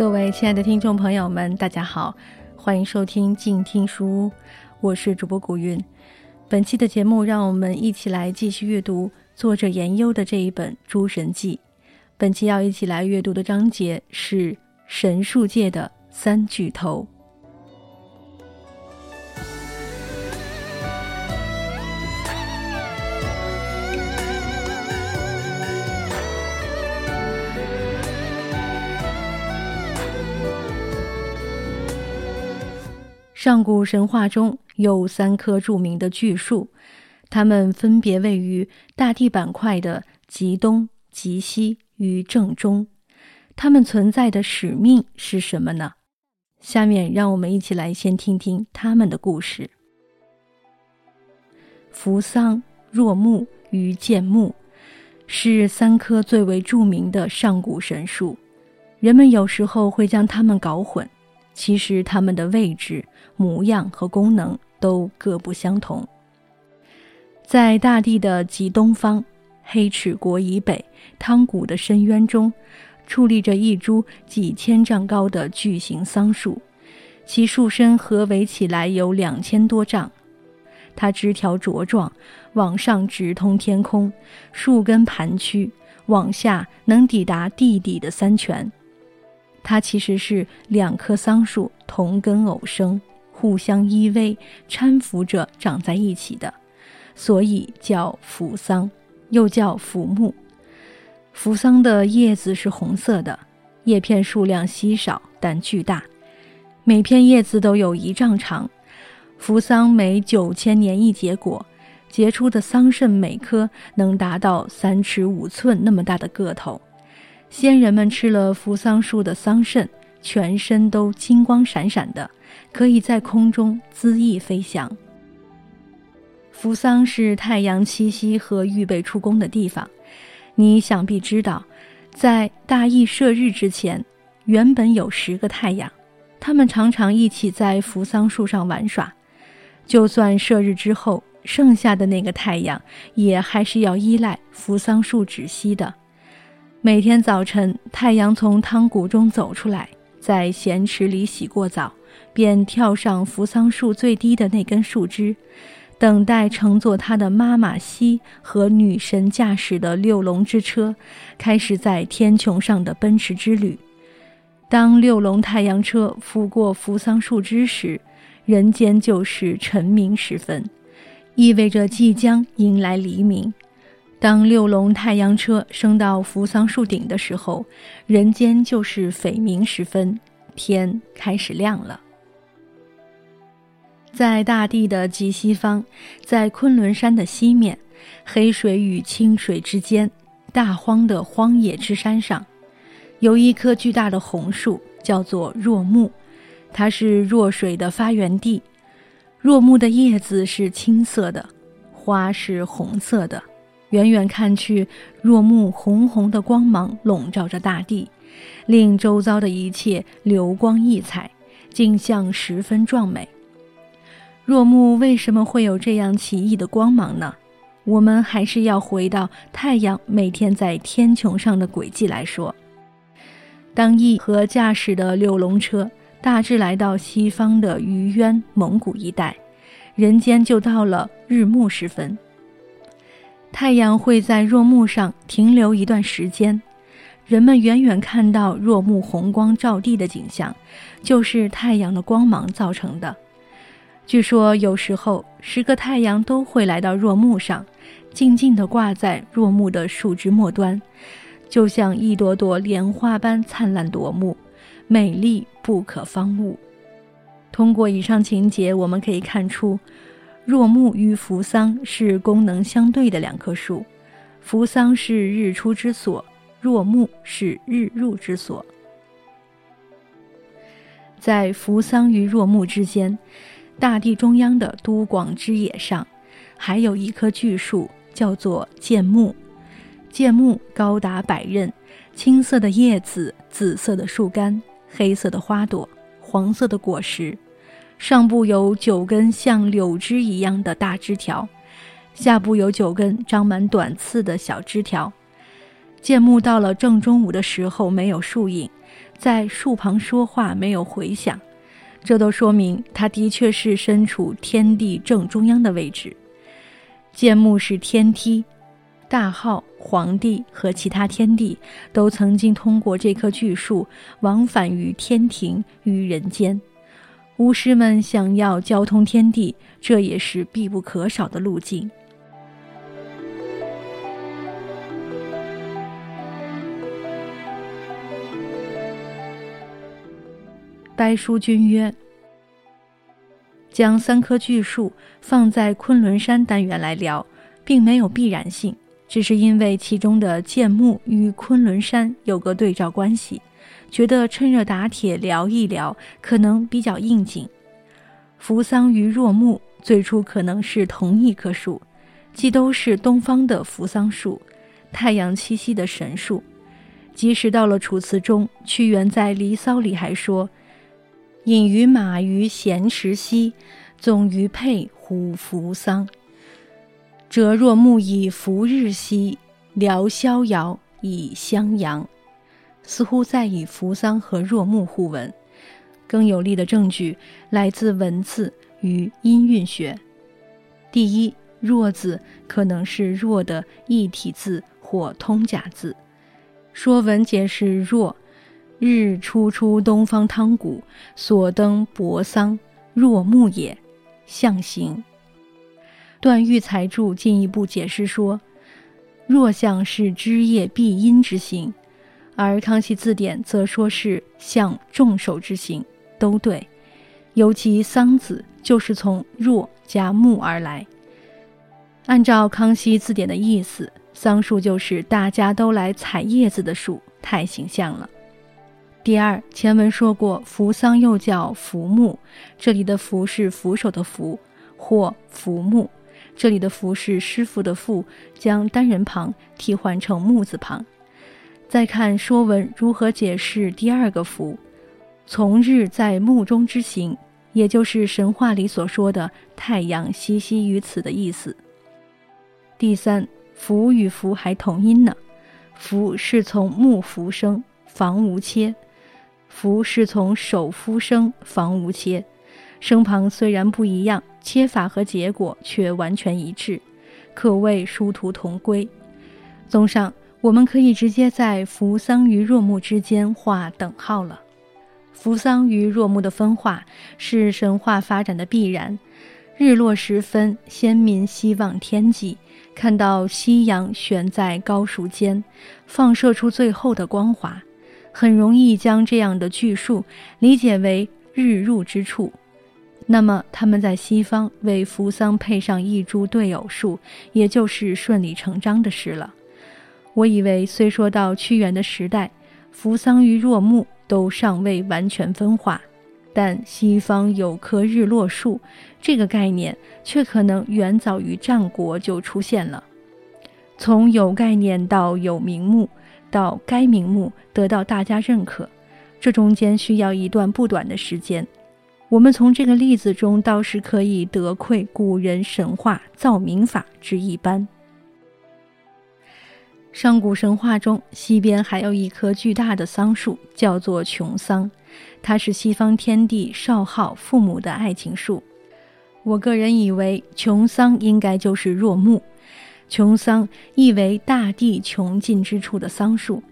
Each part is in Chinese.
各位亲爱的听众朋友们，大家好，欢迎收听静听书屋，我是主播古韵。本期的节目，让我们一起来继续阅读作者研优的这一本《诸神记》。本期要一起来阅读的章节是神术界的三巨头。上古神话中有三棵著名的巨树，它们分别位于大地板块的极东、极西与正中。它们存在的使命是什么呢？下面让我们一起来先听听他们的故事。扶桑、若木与建木是三棵最为著名的上古神树，人们有时候会将它们搞混。其实它们的位置、模样和功能都各不相同。在大地的极东方，黑齿国以北汤谷的深渊中，矗立着一株几千丈高的巨型桑树，其树身合围起来有两千多丈。它枝条茁壮，往上直通天空，树根盘曲，往下能抵达地底的三泉。它其实是两棵桑树同根偶生，互相依偎搀扶着长在一起的，所以叫扶桑，又叫扶木。扶桑的叶子是红色的，叶片数量稀少但巨大，每片叶子都有一丈长。扶桑每九千年一结果，结出的桑葚每颗能达到三尺五寸那么大的个头。先人们吃了扶桑树的桑葚，全身都金光闪闪的，可以在空中恣意飞翔。扶桑是太阳栖息和预备出宫的地方。你想必知道，在大羿射日之前，原本有十个太阳，他们常常一起在扶桑树上玩耍。就算射日之后，剩下的那个太阳也还是要依赖扶桑树止息的。每天早晨，太阳从汤谷中走出来，在咸池里洗过澡，便跳上扶桑树最低的那根树枝，等待乘坐他的妈妈西和女神驾驶的六龙之车，开始在天穹上的奔驰之旅。当六龙太阳车拂过扶桑树枝时，人间就是晨明时分，意味着即将迎来黎明。当六龙太阳车升到扶桑树顶的时候，人间就是匪明时分，天开始亮了。在大地的极西方，在昆仑山的西面，黑水与清水之间，大荒的荒野之山上，有一棵巨大的红树，叫做若木，它是若水的发源地。若木的叶子是青色的，花是红色的。远远看去，若木红红的光芒笼罩着大地，令周遭的一切流光溢彩，景象十分壮美。若木为什么会有这样奇异的光芒呢？我们还是要回到太阳每天在天穹上的轨迹来说。当羿和驾驶的六龙车大致来到西方的虞渊蒙古一带，人间就到了日暮时分。太阳会在若木上停留一段时间，人们远远看到若木红光照地的景象，就是太阳的光芒造成的。据说有时候十个太阳都会来到若木上，静静地挂在若木的树枝末端，就像一朵朵莲花般灿烂夺目，美丽不可方物。通过以上情节，我们可以看出。若木与扶桑是功能相对的两棵树，扶桑是日出之所，若木是日入之所。在扶桑与若木之间，大地中央的都广之野上，还有一棵巨树，叫做剑木。剑木高达百仞，青色的叶子，紫色的树干，黑色的花朵，黄色的果实。上部有九根像柳枝一样的大枝条，下部有九根长满短刺的小枝条。剑木到了正中午的时候没有树影，在树旁说话没有回响，这都说明他的确是身处天地正中央的位置。建木是天梯，大号、皇帝和其他天帝都曾经通过这棵巨树往返于天庭与人间。巫师们想要交通天地，这也是必不可少的路径。白书君曰：“将三棵巨树放在昆仑山单元来聊，并没有必然性，只是因为其中的建木与昆仑山有个对照关系，觉得趁热打铁聊一聊，可能比较应景。扶桑与若木最初可能是同一棵树，既都是东方的扶桑树，太阳栖息的神树。即使到了楚辞中，屈原在《离骚》里还说。”隐于马于闲池兮，总于佩乎扶桑。折若木以扶日兮，聊逍遥以襄阳。似乎在以扶桑和若木互文。更有力的证据来自文字与音韵学。第一，若字可能是若的异体字或通假字。说文解释若。日初出东方汤谷，所登博桑，若木也。象形。段玉裁注进一步解释说，若象是枝叶蔽阴之形，而康熙字典则说是向众手之行，都对。尤其桑字就是从若加木而来。按照康熙字典的意思，桑树就是大家都来采叶子的树，太形象了。第二，前文说过，扶桑又叫扶木，这里的扶是扶手的扶，或扶木，这里的扶是师傅的傅，将单人旁替换成木字旁。再看说文如何解释第二个福，从日在目中之行，也就是神话里所说的太阳西西于此的意思。第三，福与福还同音呢，福是从木扶生，房无切。福是从手夫生房无切，声旁虽然不一样，切法和结果却完全一致，可谓殊途同归。综上，我们可以直接在扶桑与若木之间画等号了。扶桑与若木的分化是神话发展的必然。日落时分，先民希望天际，看到夕阳悬在高树间，放射出最后的光华。很容易将这样的巨树理解为日入之处，那么他们在西方为扶桑配上一株对偶树，也就是顺理成章的事了。我以为虽说到屈原的时代，扶桑与若木都尚未完全分化，但西方有棵日落树这个概念，却可能远早于战国就出现了。从有概念到有名目。到该名目得到大家认可，这中间需要一段不短的时间。我们从这个例子中倒是可以得窥古人神话造名法之一般。上古神话中，西边还有一棵巨大的桑树，叫做琼桑，它是西方天帝少昊父母的爱情树。我个人以为，琼桑应该就是若木。琼桑意为大地穷尽之处的桑树。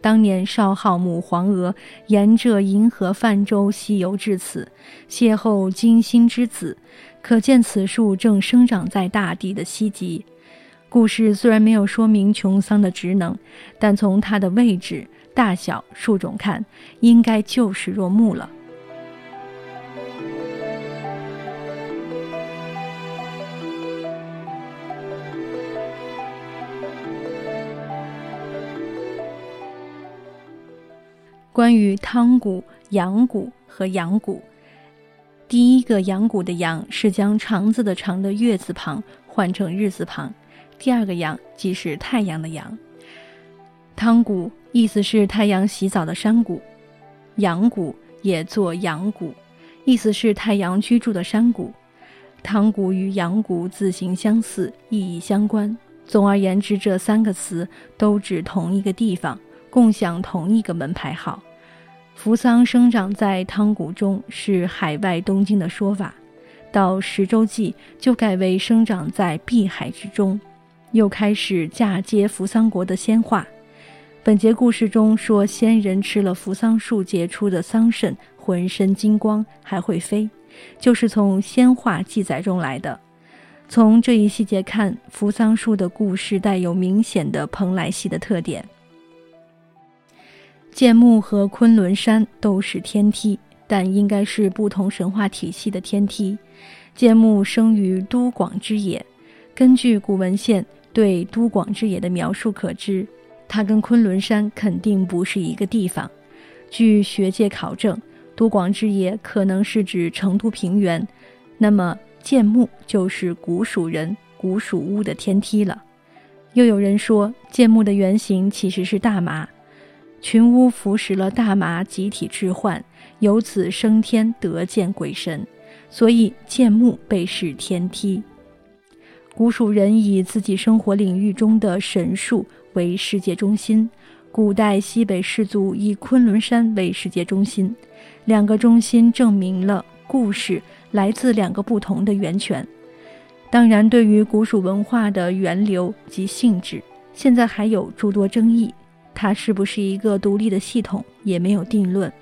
当年少昊母黄娥沿着银河泛舟西游至此，邂逅金星之子，可见此树正生长在大地的西极。故事虽然没有说明琼桑的职能，但从它的位置、大小、树种看，应该就是若木了。关于汤谷、阳谷和阳谷，第一个阳谷的阳是将长字的长的月字旁换成日字旁，第二个阳即是太阳的阳。汤谷意思是太阳洗澡的山谷，阳谷也作阳谷，意思是太阳居住的山谷。汤谷与阳谷字形相似，意义相关。总而言之，这三个词都指同一个地方，共享同一个门牌号。扶桑生长在汤谷中是海外东京的说法，到十周纪就改为生长在碧海之中，又开始嫁接扶桑国的仙化。本节故事中说，仙人吃了扶桑树结出的桑葚，浑身金光，还会飞，就是从仙话记载中来的。从这一细节看，扶桑树的故事带有明显的蓬莱系的特点。剑木和昆仑山都是天梯，但应该是不同神话体系的天梯。剑木生于都广之野，根据古文献对都广之野的描述可知，它跟昆仑山肯定不是一个地方。据学界考证，都广之野可能是指成都平原，那么。剑木就是古蜀人古蜀巫的天梯了。又有人说，剑木的原型其实是大麻，群巫服食了大麻，集体致幻，由此升天得见鬼神，所以剑木被视天梯。古蜀人以自己生活领域中的神树为世界中心，古代西北氏族以昆仑山为世界中心，两个中心证明了故事。来自两个不同的源泉。当然，对于古蜀文化的源流及性质，现在还有诸多争议。它是不是一个独立的系统，也没有定论。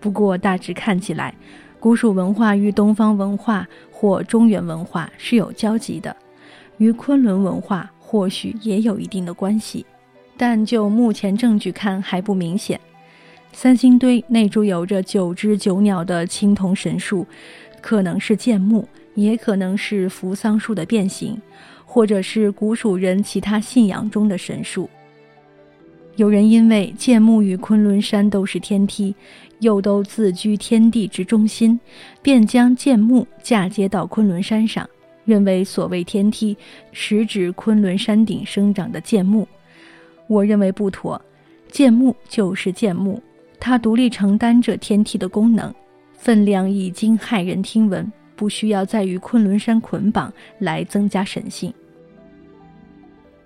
不过，大致看起来，古蜀文化与东方文化或中原文化是有交集的，与昆仑文化或许也有一定的关系。但就目前证据看，还不明显。三星堆内住有着九只九鸟的青铜神树。可能是剑木，也可能是扶桑树的变形，或者是古蜀人其他信仰中的神树。有人因为剑木与昆仑山都是天梯，又都自居天地之中心，便将剑木嫁接到昆仑山上，认为所谓天梯实指昆仑山顶生长的剑木。我认为不妥，剑木就是剑木，它独立承担着天梯的功能。分量已经骇人听闻，不需要再与昆仑山捆绑来增加神性。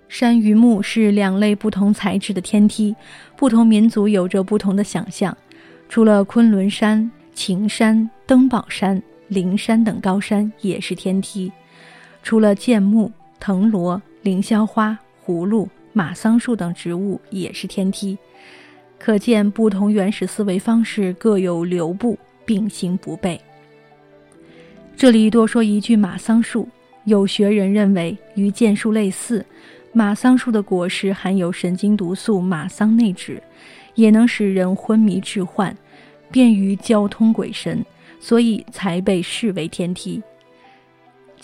山与木是两类不同材质的天梯，不同民族有着不同的想象。除了昆仑山、晴山、登宝山、灵山等高山也是天梯，除了剑木、藤萝、凌霄花、葫芦、马桑树等植物也是天梯。可见不同原始思维方式各有流布。并行不悖。这里多说一句，马桑树，有学人认为与剑树类似，马桑树的果实含有神经毒素马桑内酯，也能使人昏迷致幻，便于交通鬼神，所以才被视为天梯。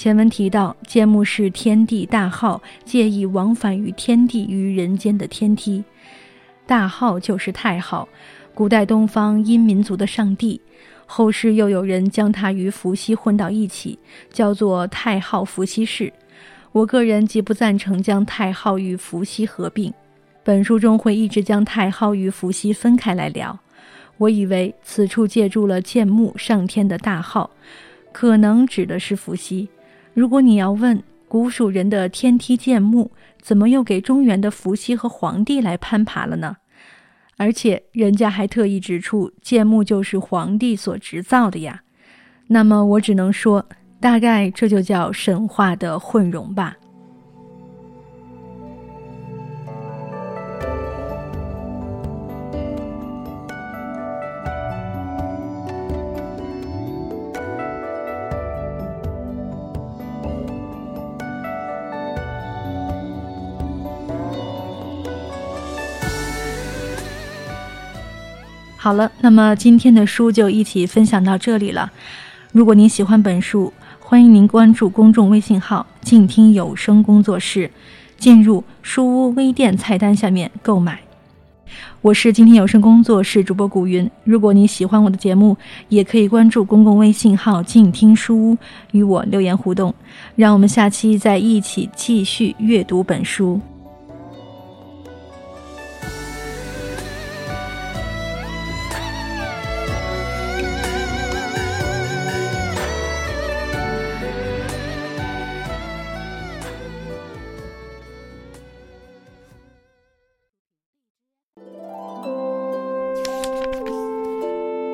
前文提到，建木是天地大号，借以往返于天地与人间的天梯，大号就是太昊，古代东方阴民族的上帝。后世又有人将它与伏羲混到一起，叫做太昊伏羲氏。我个人极不赞成将太昊与伏羲合并。本书中会一直将太昊与伏羲分开来聊。我以为此处借助了建木上天的大号，可能指的是伏羲。如果你要问古蜀人的天梯建木，怎么又给中原的伏羲和黄帝来攀爬了呢？而且人家还特意指出，建木就是皇帝所制造的呀。那么我只能说，大概这就叫神话的混融吧。好了，那么今天的书就一起分享到这里了。如果您喜欢本书，欢迎您关注公众微信号“静听有声工作室”，进入书屋微店菜单下面购买。我是今天有声工作室主播古云。如果你喜欢我的节目，也可以关注公共微信号“静听书屋”与我留言互动。让我们下期再一起继续阅读本书。